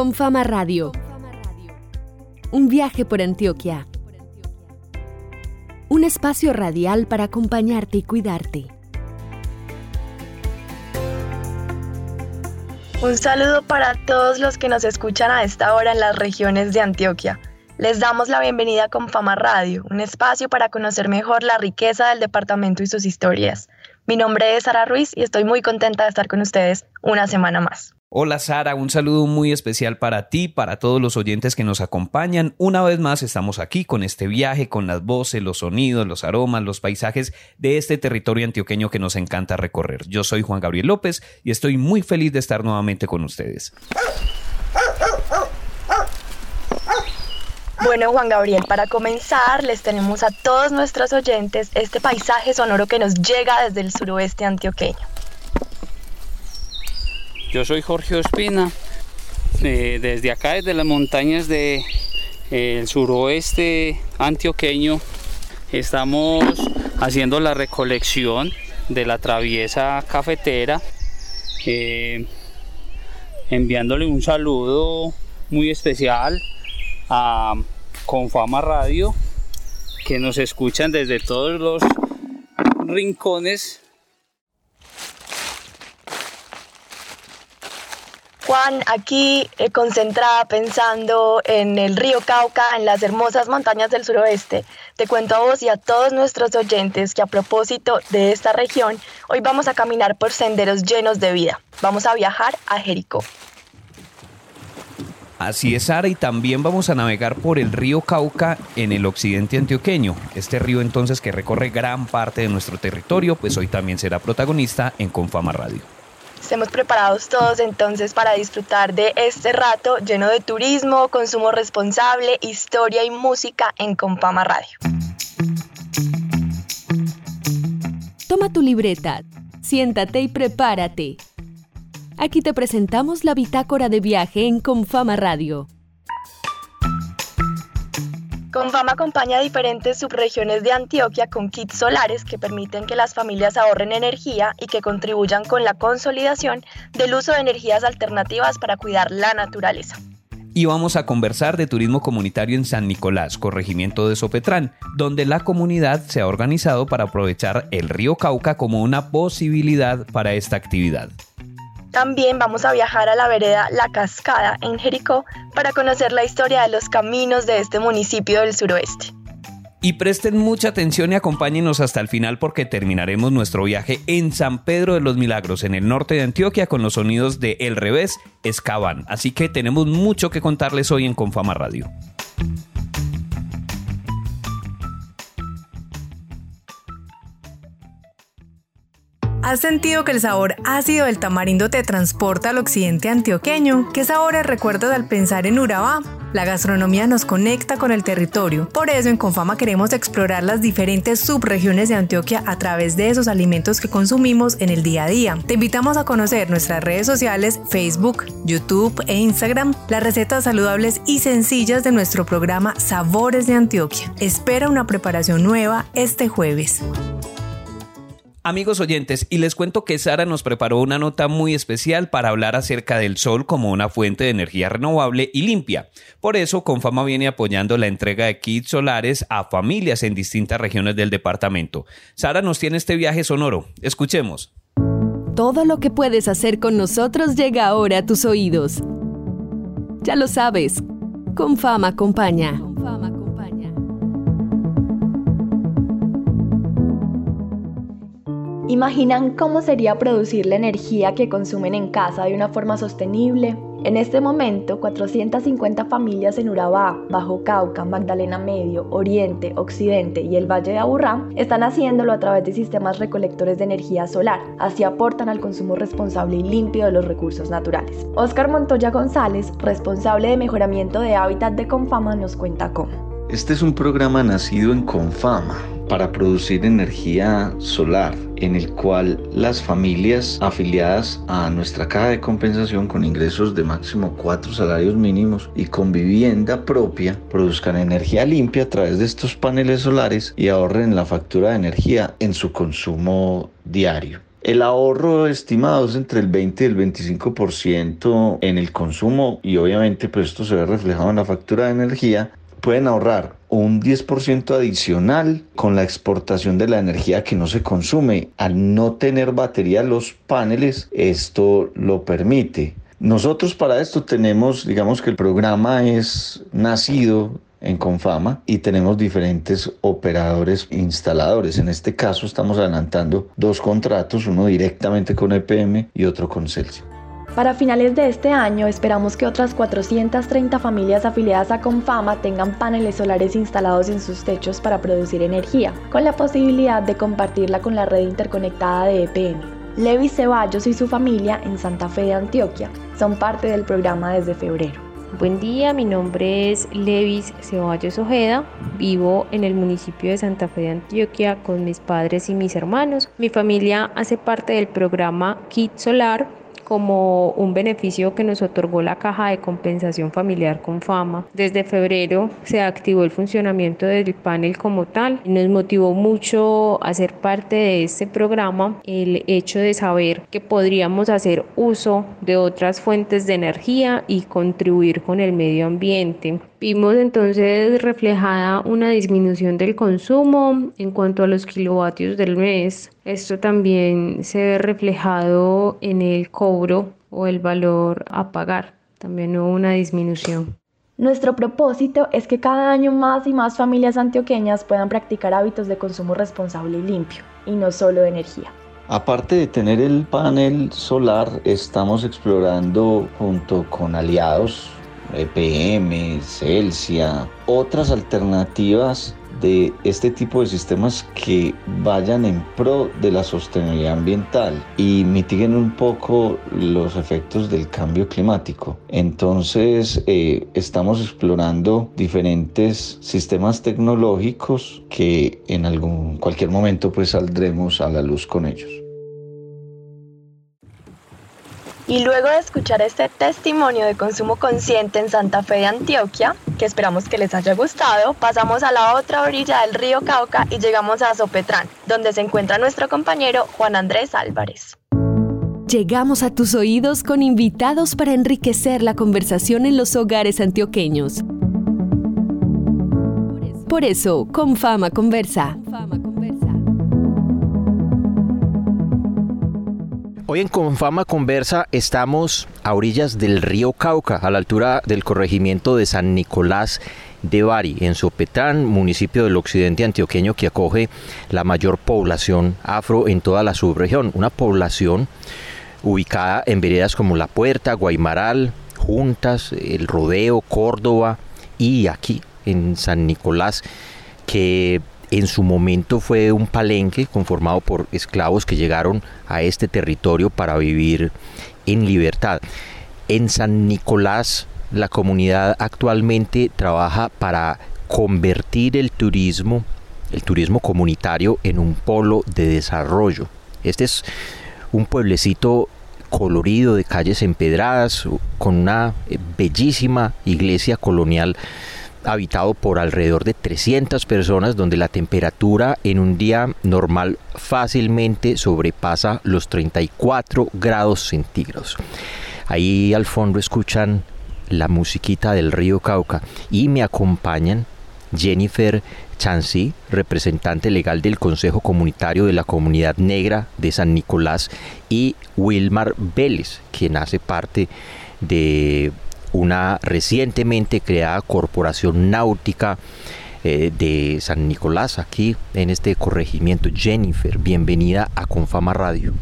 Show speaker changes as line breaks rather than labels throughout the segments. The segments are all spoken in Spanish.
Con Fama Radio. Un viaje por Antioquia. Un espacio radial para acompañarte y cuidarte.
Un saludo para todos los que nos escuchan a esta hora en las regiones de Antioquia. Les damos la bienvenida con Fama Radio, un espacio para conocer mejor la riqueza del departamento y sus historias. Mi nombre es Sara Ruiz y estoy muy contenta de estar con ustedes una semana más.
Hola Sara, un saludo muy especial para ti, para todos los oyentes que nos acompañan. Una vez más estamos aquí con este viaje, con las voces, los sonidos, los aromas, los paisajes de este territorio antioqueño que nos encanta recorrer. Yo soy Juan Gabriel López y estoy muy feliz de estar nuevamente con ustedes.
Bueno, Juan Gabriel, para comenzar, les tenemos a todos nuestros oyentes este paisaje sonoro que nos llega desde el suroeste antioqueño.
Yo soy Jorge Ospina, eh, desde acá, desde las montañas del de, suroeste antioqueño, estamos haciendo la recolección de la traviesa cafetera, eh, enviándole un saludo muy especial a Confama Radio, que nos escuchan desde todos los rincones.
Juan, aquí eh, concentrada pensando en el río Cauca, en las hermosas montañas del suroeste, te cuento a vos y a todos nuestros oyentes que a propósito de esta región, hoy vamos a caminar por senderos llenos de vida. Vamos a viajar a Jericó.
Así es, Sara, y también vamos a navegar por el río Cauca en el occidente antioqueño. Este río entonces que recorre gran parte de nuestro territorio, pues hoy también será protagonista en Confama Radio.
Estemos preparados todos entonces para disfrutar de este rato lleno de turismo, consumo responsable, historia y música en Confama Radio.
Toma tu libreta, siéntate y prepárate Aquí te presentamos la bitácora de viaje en Confama Radio.
Confama acompaña diferentes subregiones de Antioquia con kits solares que permiten que las familias ahorren energía y que contribuyan con la consolidación del uso de energías alternativas para cuidar la naturaleza.
Y vamos a conversar de turismo comunitario en San Nicolás, corregimiento de Sopetrán, donde la comunidad se ha organizado para aprovechar el río Cauca como una posibilidad para esta actividad.
También vamos a viajar a la vereda La Cascada en Jericó para conocer la historia de los caminos de este municipio del suroeste.
Y presten mucha atención y acompáñenos hasta el final porque terminaremos nuestro viaje en San Pedro de los Milagros, en el norte de Antioquia, con los sonidos de El Revés, Escaban. Así que tenemos mucho que contarles hoy en Confama Radio.
¿Has sentido que el sabor ácido del tamarindo te transporta al occidente antioqueño? ¿Qué sabores recuerdas al pensar en Urabá? La gastronomía nos conecta con el territorio. Por eso en Confama queremos explorar las diferentes subregiones de Antioquia a través de esos alimentos que consumimos en el día a día. Te invitamos a conocer nuestras redes sociales Facebook, YouTube e Instagram, las recetas saludables y sencillas de nuestro programa Sabores de Antioquia. Espera una preparación nueva este jueves.
Amigos oyentes, y les cuento que Sara nos preparó una nota muy especial para hablar acerca del sol como una fuente de energía renovable y limpia. Por eso, Confama viene apoyando la entrega de kits solares a familias en distintas regiones del departamento. Sara nos tiene este viaje sonoro. Escuchemos.
Todo lo que puedes hacer con nosotros llega ahora a tus oídos. Ya lo sabes, Confama acompaña.
¿Imaginan cómo sería producir la energía que consumen en casa de una forma sostenible? En este momento, 450 familias en Urabá, Bajo Cauca, Magdalena Medio, Oriente, Occidente y el Valle de Aburrá están haciéndolo a través de sistemas recolectores de energía solar. Así aportan al consumo responsable y limpio de los recursos naturales. Oscar Montoya González, responsable de mejoramiento de hábitat de Confama, nos cuenta cómo.
Este es un programa nacido en Confama para producir energía solar en el cual las familias afiliadas a nuestra caja de compensación con ingresos de máximo cuatro salarios mínimos y con vivienda propia produzcan energía limpia a través de estos paneles solares y ahorren la factura de energía en su consumo diario. El ahorro estimado es entre el 20 y el 25% en el consumo y obviamente pues esto se ve reflejado en la factura de energía. Pueden ahorrar un 10% adicional con la exportación de la energía que no se consume. Al no tener batería los paneles, esto lo permite. Nosotros para esto tenemos, digamos que el programa es nacido en Confama y tenemos diferentes operadores instaladores. En este caso estamos adelantando dos contratos, uno directamente con EPM y otro con Celsius.
Para finales de este año esperamos que otras 430 familias afiliadas a Confama tengan paneles solares instalados en sus techos para producir energía, con la posibilidad de compartirla con la red interconectada de EPM. Levi Ceballos y su familia en Santa Fe de Antioquia son parte del programa desde febrero.
Buen día, mi nombre es Levis Ceballos Ojeda, vivo en el municipio de Santa Fe de Antioquia con mis padres y mis hermanos. Mi familia hace parte del programa Kit Solar como un beneficio que nos otorgó la Caja de Compensación Familiar con Fama. Desde febrero se activó el funcionamiento del panel como tal. Nos motivó mucho a ser parte de este programa el hecho de saber que podríamos hacer uso de otras fuentes de energía y contribuir con el medio ambiente. Vimos entonces reflejada una disminución del consumo en cuanto a los kilovatios del mes. Esto también se ve reflejado en el cobro o el valor a pagar. También hubo una disminución.
Nuestro propósito es que cada año más y más familias antioqueñas puedan practicar hábitos de consumo responsable y limpio, y no solo de energía.
Aparte de tener el panel solar, estamos explorando junto con aliados EPM, Celsia, otras alternativas de este tipo de sistemas que vayan en pro de la sostenibilidad ambiental y mitiguen un poco los efectos del cambio climático. Entonces eh, estamos explorando diferentes sistemas tecnológicos que en algún cualquier momento pues saldremos a la luz con ellos.
Y luego de escuchar este testimonio de consumo consciente en Santa Fe de Antioquia, que esperamos que les haya gustado, pasamos a la otra orilla del río Cauca y llegamos a Sopetrán, donde se encuentra nuestro compañero Juan Andrés Álvarez.
Llegamos a tus oídos con invitados para enriquecer la conversación en los hogares antioqueños. Por eso, con fama conversa.
Hoy en Confama Conversa estamos a orillas del río Cauca, a la altura del corregimiento de San Nicolás de Bari, en Sopetrán, municipio del occidente antioqueño que acoge la mayor población afro en toda la subregión. Una población ubicada en veredas como La Puerta, Guaymaral, Juntas, El Rodeo, Córdoba y aquí en San Nicolás, que en su momento fue un palenque conformado por esclavos que llegaron a este territorio para vivir en libertad. En San Nicolás la comunidad actualmente trabaja para convertir el turismo, el turismo comunitario en un polo de desarrollo. Este es un pueblecito colorido de calles empedradas con una bellísima iglesia colonial habitado por alrededor de 300 personas donde la temperatura en un día normal fácilmente sobrepasa los 34 grados centígrados. Ahí al fondo escuchan la musiquita del río Cauca y me acompañan Jennifer Chancy, representante legal del Consejo Comunitario de la Comunidad Negra de San Nicolás, y Wilmar Vélez, quien hace parte de una recientemente creada corporación náutica eh, de San Nicolás, aquí en este corregimiento. Jennifer, bienvenida a Confama Radio.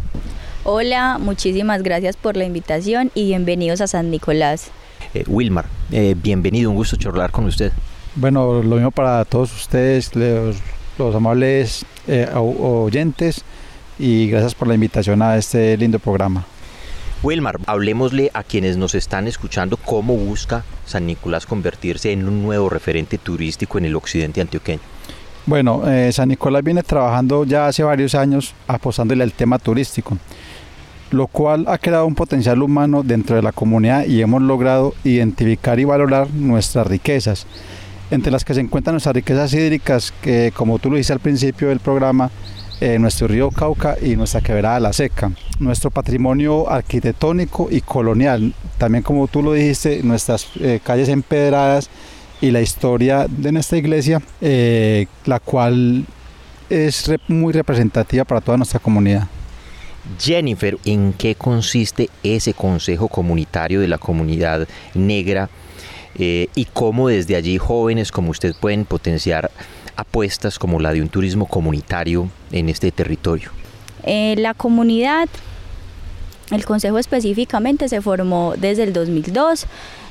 Hola, muchísimas gracias por la invitación y bienvenidos a San Nicolás.
Eh, Wilmar, eh, bienvenido, un gusto charlar con usted.
Bueno, lo mismo para todos ustedes, los, los amables oyentes, y gracias por la invitación a este lindo programa.
Wilmar, hablemosle a quienes nos están escuchando cómo busca San Nicolás convertirse en un nuevo referente turístico en el occidente antioqueño.
Bueno, eh, San Nicolás viene trabajando ya hace varios años apostándole al tema turístico, lo cual ha creado un potencial humano dentro de la comunidad y hemos logrado identificar y valorar nuestras riquezas, entre las que se encuentran nuestras riquezas hídricas, que como tú lo dices al principio del programa, eh, nuestro río Cauca y nuestra quebrada La Seca, nuestro patrimonio arquitectónico y colonial, también como tú lo dijiste, nuestras eh, calles empedradas y la historia de nuestra iglesia, eh, la cual es muy representativa para toda nuestra comunidad.
Jennifer, ¿en qué consiste ese consejo comunitario de la comunidad negra y cómo desde allí jóvenes como usted pueden potenciar apuestas como la de un turismo comunitario en este territorio?
Eh, la comunidad, el consejo específicamente se formó desde el 2002.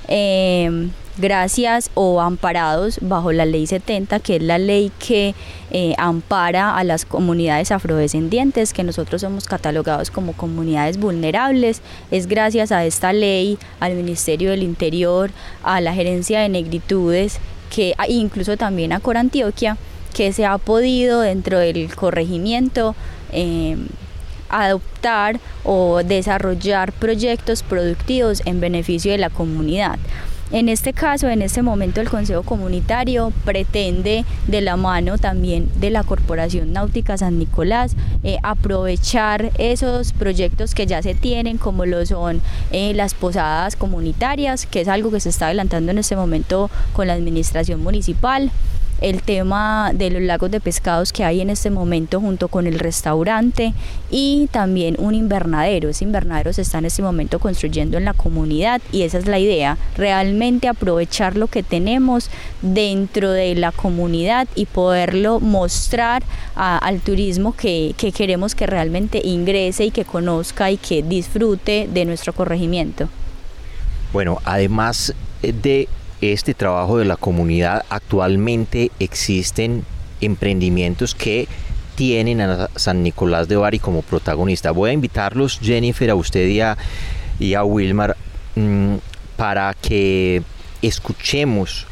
Eh, gracias o amparados bajo la ley 70, que es la ley que eh, ampara a las comunidades afrodescendientes, que nosotros somos catalogados como comunidades vulnerables. Es gracias a esta ley, al Ministerio del Interior, a la Gerencia de Negritudes que ah, incluso también a Corantioquia, que se ha podido dentro del corregimiento em, adoptar o desarrollar proyectos productivos en beneficio de la comunidad. En este caso, en este momento, el Consejo Comunitario pretende, de la mano también de la Corporación Náutica San Nicolás, eh, aprovechar esos proyectos que ya se tienen, como lo son eh, las posadas comunitarias, que es algo que se está adelantando en este momento con la Administración Municipal el tema de los lagos de pescados que hay en este momento junto con el restaurante y también un invernadero. Ese invernadero se está en este momento construyendo en la comunidad y esa es la idea, realmente aprovechar lo que tenemos dentro de la comunidad y poderlo mostrar al turismo que, que queremos que realmente ingrese y que conozca y que disfrute de nuestro corregimiento.
Bueno, además de este trabajo de la comunidad, actualmente existen emprendimientos que tienen a San Nicolás de Bari como protagonista. Voy a invitarlos, Jennifer, a usted y a, Wilmar, mm, para que escuchemos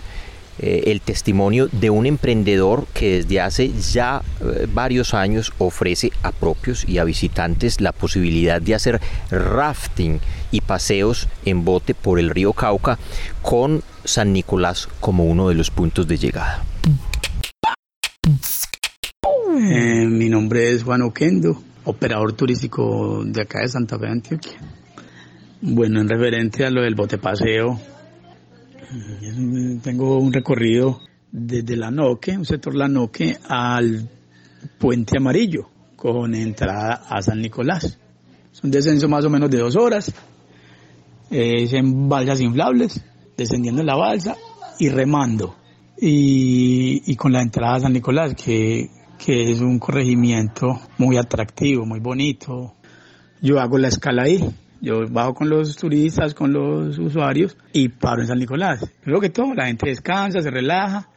eh, el testimonio de un emprendedor que desde hace ya eh, varios años ofrece a propios y a visitantes la posibilidad de hacer rafting y paseos en bote por el río Cauca con San Nicolás como uno de los puntos de llegada.
Eh, mi nombre es Juan Oquendo, operador turístico de acá de Santa Fe, Antioquia. Bueno, en referente a lo del bote paseo, tengo un recorrido desde La Noque, un sector La Noque, al Puente Amarillo, con entrada a San Nicolás. Es un descenso más o menos de dos horas. Es en balsas inflables, descendiendo en la balsa y remando. Y, con la entrada a San Nicolás, que, que es un corregimiento muy atractivo, muy bonito. Yo hago la escala ahí, yo bajo con los turistas, con los usuarios y paro en San Nicolás. Luego que todo, la gente descansa, se relaja,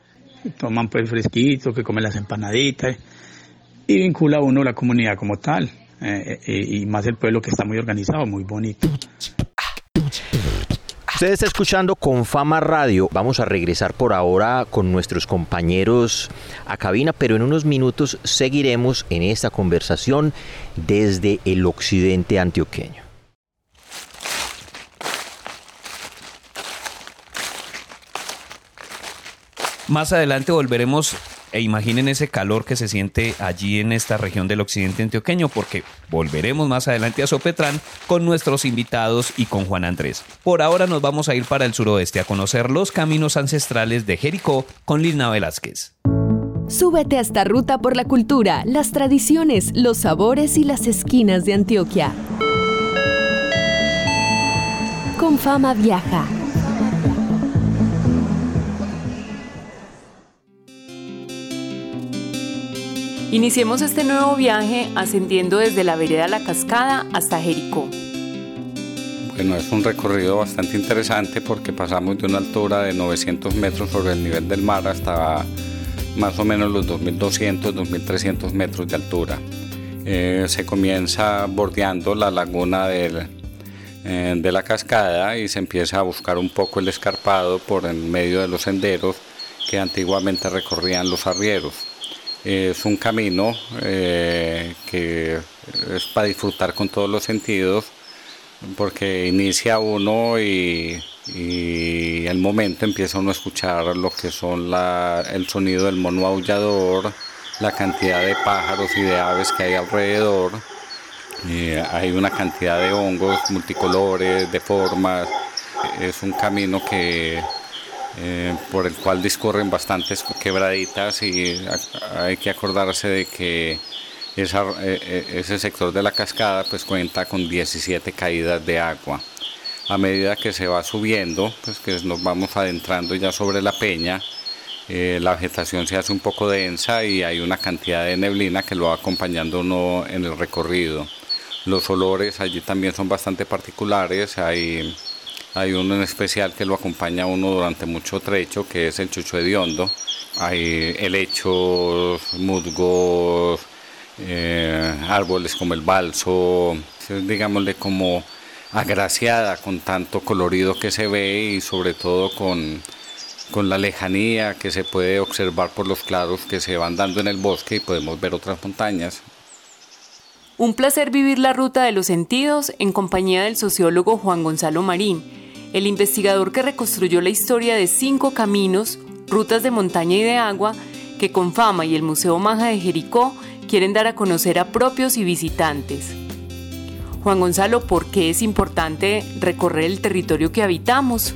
toman pues fresquito, que comen las empanaditas y vincula a uno la comunidad como tal. Eh, eh, y más el pueblo que está muy organizado, muy bonito.
Usted está escuchando con Fama Radio. Vamos a regresar por ahora con nuestros compañeros a cabina, pero en unos minutos seguiremos en esta conversación desde el occidente antioqueño.
Más adelante volveremos e imaginen ese calor que se siente allí en esta región del occidente antioqueño, porque volveremos más adelante a Sopetrán con nuestros invitados y con Juan Andrés. Por ahora nos vamos a ir para el suroeste a conocer los caminos ancestrales de Jericó con Lina Velázquez.
Súbete a esta ruta por la cultura, las tradiciones, los sabores y las esquinas de Antioquia. Con fama viaja.
Iniciemos este nuevo viaje ascendiendo desde la vereda La Cascada hasta Jericó.
Bueno, es un recorrido bastante interesante porque pasamos de una altura de 900 metros sobre el nivel del mar hasta más o menos los 2.200, 2.300 metros de altura. Eh, se comienza bordeando la laguna eh, de la cascada y se empieza a buscar un poco el escarpado por en medio de los senderos que antiguamente recorrían los arrieros es un camino eh, que es para disfrutar con todos los sentidos, porque inicia uno y, y el momento empieza uno a escuchar lo que son el sonido del mono aullador, la cantidad de pájaros y de aves que hay alrededor. hay una cantidad de hongos multicolores, de formas. Es un camino que eh, por el cual discurren bastantes quebraditas y hay que acordarse de que eh, eh, ese sector de la cascada pues cuenta con 17 caídas de agua. A medida que se va subiendo, pues que nos vamos adentrando ya sobre la peña, la vegetación se hace un poco densa y hay una cantidad de neblina que lo va acompañando uno en el recorrido. Los olores allí también son bastante particulares, hay hay uno en especial que lo acompaña uno durante mucho trecho, que es el chucho hediondo. Hay helechos, musgos, eh, árboles como el balso, digámosle como agraciada con tanto colorido que se ve y sobre todo con, con la lejanía que se puede observar por los claros que se van dando en el bosque y podemos ver otras montañas.
Un placer vivir la ruta de los sentidos en compañía del sociólogo Juan Gonzalo Marín, el investigador que reconstruyó la historia de cinco caminos, rutas de montaña y de agua que con fama y el Museo Maja de Jericó quieren dar a conocer a propios y visitantes. Juan Gonzalo, ¿por qué es importante recorrer el territorio que habitamos?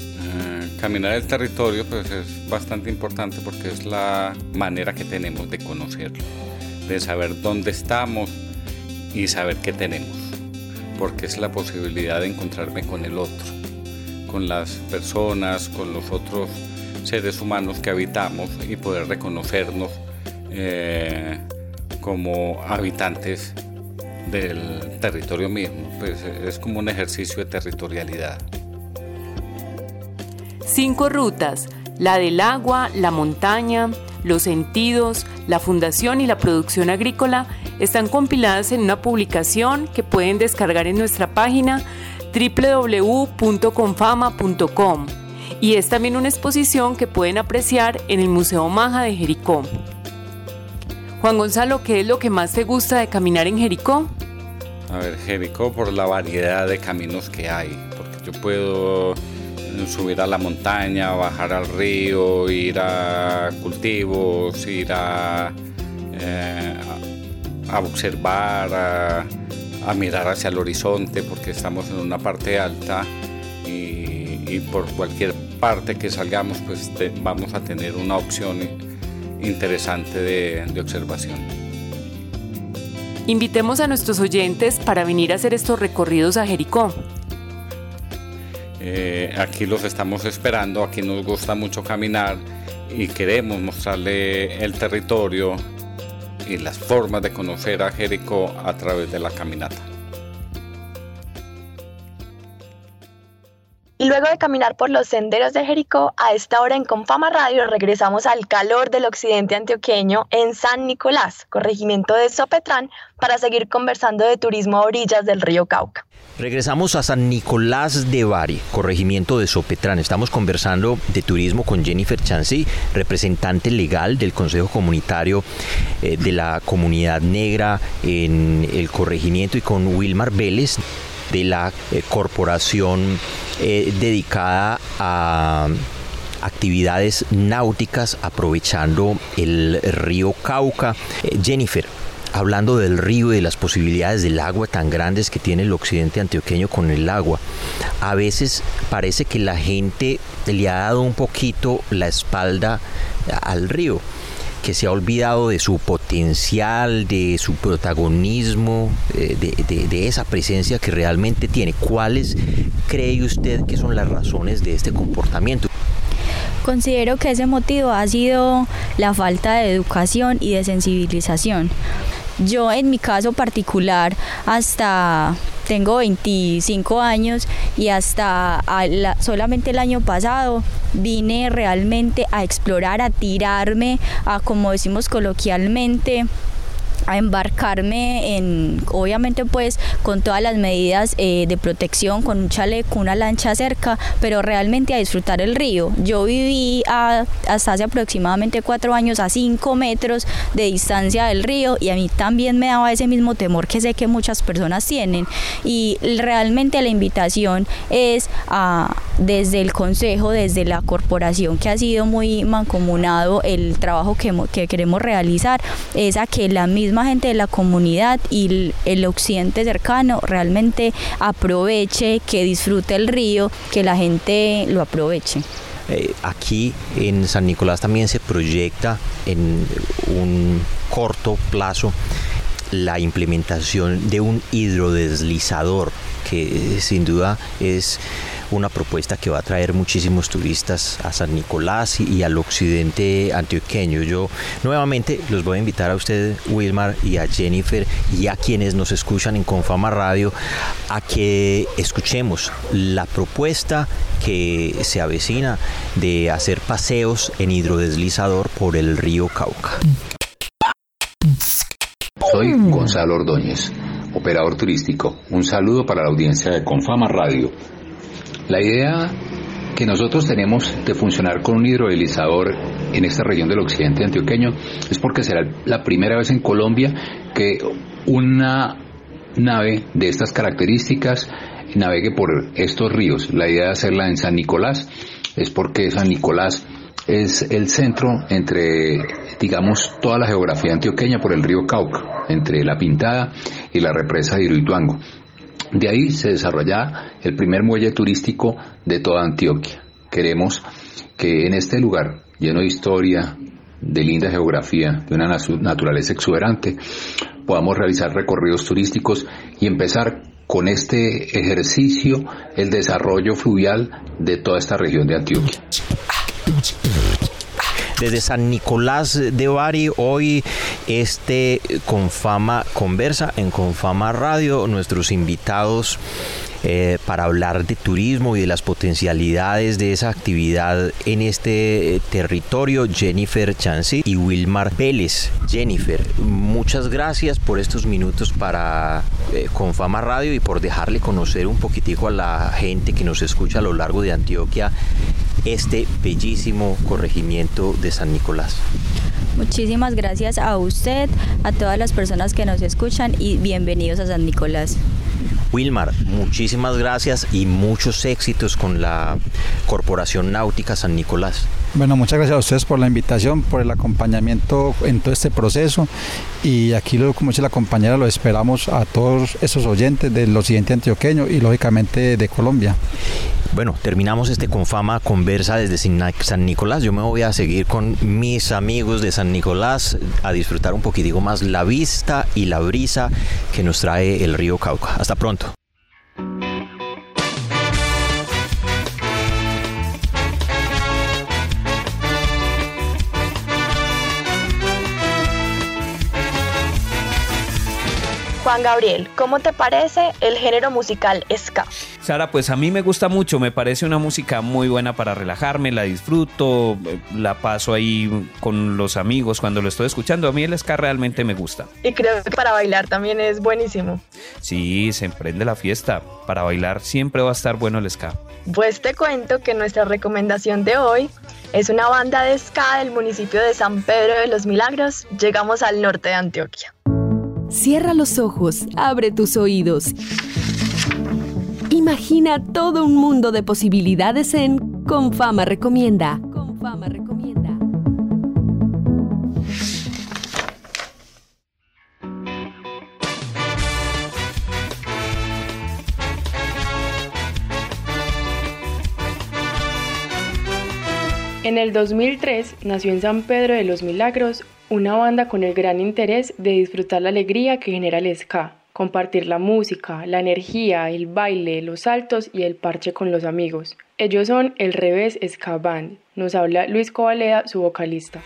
Eh, caminar el territorio pues es bastante importante porque es la manera que tenemos de conocerlo de saber dónde estamos y saber qué tenemos, porque es la posibilidad de encontrarme con el otro, con las personas, con los otros seres humanos que habitamos y poder reconocernos eh, como habitantes del territorio mismo. Pues es como un ejercicio de territorialidad.
Cinco rutas, la del agua, la montaña, los sentidos, la fundación y la producción agrícola están compiladas en una publicación que pueden descargar en nuestra página www.confama.com y es también una exposición que pueden apreciar en el Museo Maja de Jericó. Juan Gonzalo, ¿qué es lo que más te gusta de caminar en Jericó?
A ver, Jericó por la variedad de caminos que hay, porque yo puedo subir a la montaña, bajar al río, ir a cultivos, ir a, eh, observar, a, mirar hacia el horizonte, porque estamos en una parte alta y, por cualquier parte que salgamos, pues vamos a tener una opción interesante de observación.
Invitemos a nuestros oyentes para venir a hacer estos recorridos a Jericó.
Eh, aquí los estamos esperando, aquí nos gusta mucho caminar y queremos mostrarle el territorio y las formas de conocer a Jericó a través de la caminata.
Luego de caminar por los senderos de Jericó, a esta hora en Confama Radio regresamos al calor del occidente antioqueño en San Nicolás, corregimiento de Sopetrán, para seguir conversando de turismo a orillas del río Cauca.
Regresamos a San Nicolás de Bari, corregimiento de Sopetrán. Estamos conversando de turismo con Jennifer Chancy, representante legal del Consejo Comunitario eh, de la Comunidad Negra en el corregimiento y con Wilmar Vélez de la eh, corporación eh, dedicada a actividades náuticas aprovechando el río Cauca. Eh, Jennifer, hablando del río y de las posibilidades del agua tan grandes que tiene el occidente antioqueño con el agua, a veces parece que la gente le ha dado un poquito la espalda al río que se ha olvidado de su potencial, de su protagonismo, eh, de, esa presencia que realmente tiene. ¿Cuáles cree usted que son las razones de este comportamiento?
Considero que ese motivo ha sido la falta de educación y de sensibilización. Yo en mi caso particular hasta tengo 25 años y hasta solamente el año pasado vine realmente a explorar, a tirarme, a como decimos coloquialmente, a embarcarme en, obviamente pues con todas las medidas eh, de protección, con un chaleco, una lancha cerca, pero realmente a disfrutar el río. Yo viví hasta hace aproximadamente cuatro años a cinco metros de distancia del río y a mí también me daba ese mismo temor que sé que muchas personas tienen y realmente la invitación es a, desde el consejo, desde la corporación que ha sido muy mancomunado el trabajo que, que queremos realizar, es a que la misma gente de la comunidad y el, occidente cercano realmente aproveche, que disfrute el río, que la gente lo aproveche.
Eh, aquí en San Nicolás también se proyecta en un corto plazo la implementación de un hidrodeslizador que sin duda es una propuesta que va a traer muchísimos turistas a San Nicolás y, al occidente antioqueño. Yo nuevamente los voy a invitar a usted, Wilmar, y a Jennifer, y a quienes nos escuchan en Confama Radio, a que escuchemos la propuesta que se avecina de hacer paseos en hidrodeslizador por el río Cauca.
Soy Gonzalo Ordóñez, operador turístico. Un saludo para la audiencia de Confama Radio. La idea que nosotros tenemos de funcionar con un hidrodelizador en esta región del occidente antioqueño es porque será la primera vez en Colombia que una nave de estas características navegue por estos ríos. La idea de hacerla en San Nicolás es porque San Nicolás es el centro entre, digamos, toda la geografía antioqueña por el río Cauca, entre La Pintada y la represa de Hidroituango. De ahí se desarrolla el primer muelle turístico de toda Antioquia. Queremos que en este lugar, lleno de historia, de linda geografía, de una naturaleza exuberante, podamos realizar recorridos turísticos y empezar con este ejercicio el desarrollo fluvial de toda esta región de Antioquia.
Desde San Nicolás de Bari, hoy este Confama conversa en Confama Radio. Nuestros invitados eh, para hablar de turismo y de las potencialidades de esa actividad en este eh, territorio, Jennifer Chancy y Wilmar Vélez. Jennifer, muchas gracias por estos minutos para eh, Confama Radio y por dejarle conocer un poquitico a la gente que nos escucha a lo largo de Antioquia este bellísimo corregimiento de San Nicolás.
Muchísimas gracias a usted, a todas las personas que nos escuchan y bienvenidos a San Nicolás.
Wilmar, muchísimas gracias y muchos éxitos con la Corporación Náutica San Nicolás.
Bueno, muchas gracias a ustedes por la invitación, por el acompañamiento en todo este proceso y aquí, como dice la compañera, lo esperamos a todos esos oyentes del occidente antioqueño y lógicamente de Colombia.
Bueno, terminamos este Confama Conversa desde San Nicolás. Yo me voy a seguir con mis amigos de San Nicolás a disfrutar un poquitico más la vista y la brisa que nos trae el río Cauca. Hasta pronto.
Juan Gabriel, ¿cómo te parece el género musical ska?
Sara, pues a mí me gusta mucho, me parece una música muy buena para relajarme, la disfruto, la paso ahí con los amigos cuando lo estoy escuchando. A mí el ska realmente me gusta.
Y creo que para bailar también es buenísimo.
Sí, se emprende la fiesta. Para bailar siempre va a estar bueno el ska.
Pues te cuento que nuestra recomendación de hoy es una banda de ska del municipio de San Pedro de los Milagros. Llegamos al norte de Antioquia.
Cierra los ojos, abre tus oídos. Imagina todo un mundo de posibilidades en Confama Recomienda. Confama Recomienda.
En el 2003 nació en San Pedro de los Milagros una banda con el gran interés de disfrutar la alegría que genera el ska, compartir la música, la energía, el baile, los saltos y el parche con los amigos. Ellos son el Revés Ska Band. Nos habla Luis Covaleda, su vocalista.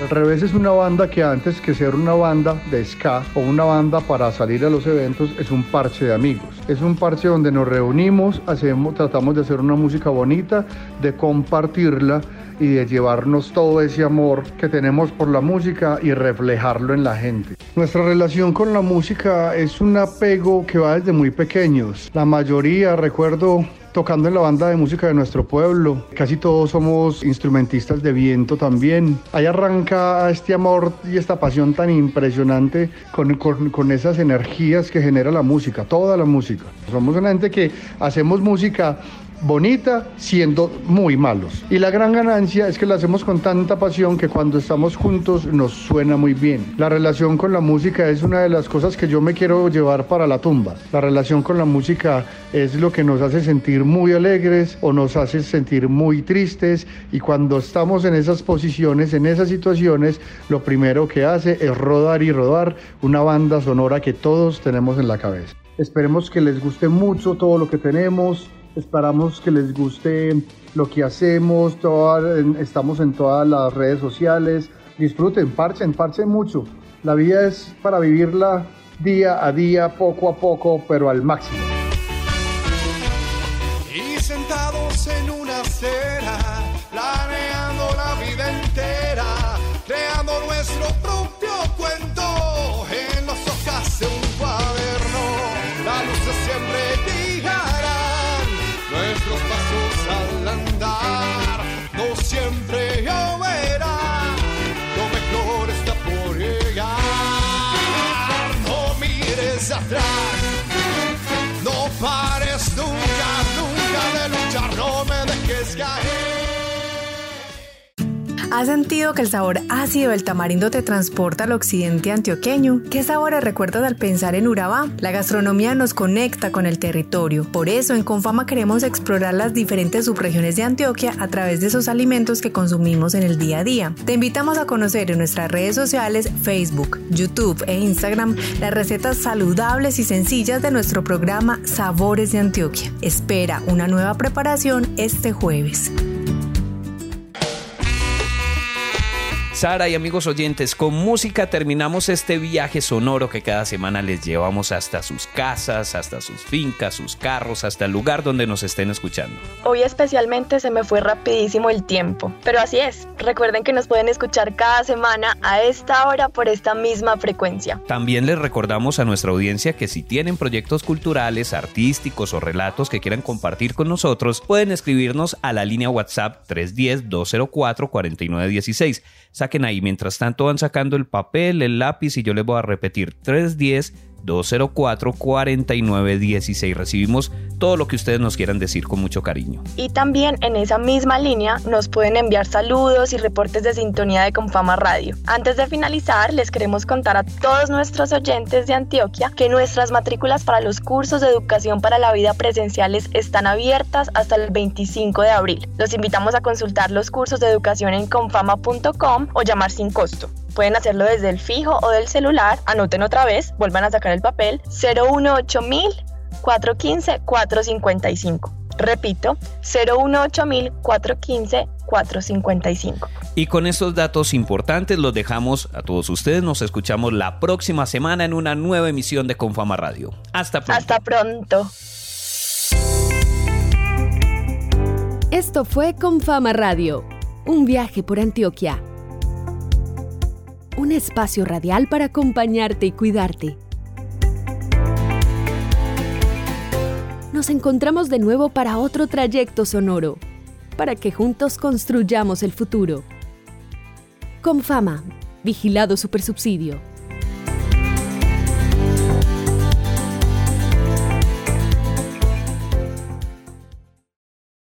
El Revés es una banda que antes que ser una banda de ska o una banda para salir a los eventos es un parche de amigos. Es un parche donde nos reunimos, hacemos, tratamos de hacer una música bonita, de compartirla y de llevarnos todo ese amor que tenemos por la música y reflejarlo en la gente. Nuestra relación con la música es un apego que va desde muy pequeños. La mayoría, recuerdo tocando en la banda de música de nuestro pueblo. Casi todos somos instrumentistas de viento también. Ahí arranca este amor y esta pasión tan impresionante con, con, esas energías que genera la música, toda la música. Somos una gente que hacemos música bonita siendo muy malos. Y la gran ganancia es que la hacemos con tanta pasión que cuando estamos juntos nos suena muy bien. La relación con la música es una de las cosas que yo me quiero llevar para la tumba. La relación con la música es lo que nos hace sentir muy alegres o nos hace sentir muy tristes y cuando estamos en esas posiciones, en esas situaciones, lo primero que hace es rodar y rodar una banda sonora que todos tenemos en la cabeza. Esperemos que les guste mucho todo lo que tenemos Esperamos que les guste lo que hacemos, estamos en todas las redes sociales. Disfruten, parchen, parchen mucho. La vida es para vivirla día a día, poco a poco, pero al máximo.
¿Has sentido que el sabor ácido del tamarindo te transporta al occidente antioqueño? ¿Qué sabores recuerdas al pensar en Urabá? La gastronomía nos conecta con el territorio. Por eso en Confama queremos explorar las diferentes subregiones de Antioquia a través de esos alimentos que consumimos en el día a día. Te invitamos a conocer en nuestras redes sociales Facebook, YouTube e Instagram las recetas saludables y sencillas de nuestro programa Sabores de Antioquia. Espera una nueva preparación este jueves.
Sara y amigos oyentes, con música terminamos este viaje sonoro que cada semana les llevamos hasta sus casas, hasta sus fincas, sus carros, hasta el lugar donde nos estén escuchando.
Hoy especialmente se me fue rapidísimo el tiempo, pero así es. Recuerden que nos pueden escuchar cada semana a esta hora por esta misma frecuencia.
También les recordamos a nuestra audiencia que si tienen proyectos culturales, artísticos o relatos que quieran compartir con nosotros, pueden escribirnos a la línea WhatsApp 310-204-4916 saquen ahí. Mientras tanto van sacando el papel, el lápiz y yo les voy a repetir 310 204-4916. Recibimos todo lo que ustedes nos quieran decir con mucho cariño.
Y también en esa misma línea nos pueden enviar saludos y reportes de sintonía de Confama Radio. Antes de finalizar, les queremos contar a todos nuestros oyentes de Antioquia que nuestras matrículas para los cursos de educación para la vida presenciales están abiertas hasta el 25 de abril. Los invitamos a consultar los cursos de educación en confama.com o llamar sin costo. Pueden hacerlo desde el fijo o del celular. Anoten otra vez, vuelvan a sacar el papel. 018 415 455. Repito, 018 415 455.
Y con estos datos importantes los dejamos a todos ustedes. Nos escuchamos la próxima semana en una nueva emisión de Confama Radio. Hasta pronto.
Hasta pronto.
Esto fue Confama Radio, un viaje por Antioquia un espacio radial para acompañarte y cuidarte. Nos encontramos de nuevo para otro trayecto sonoro, para que juntos construyamos el futuro. Con fama, vigilado supersubsidio.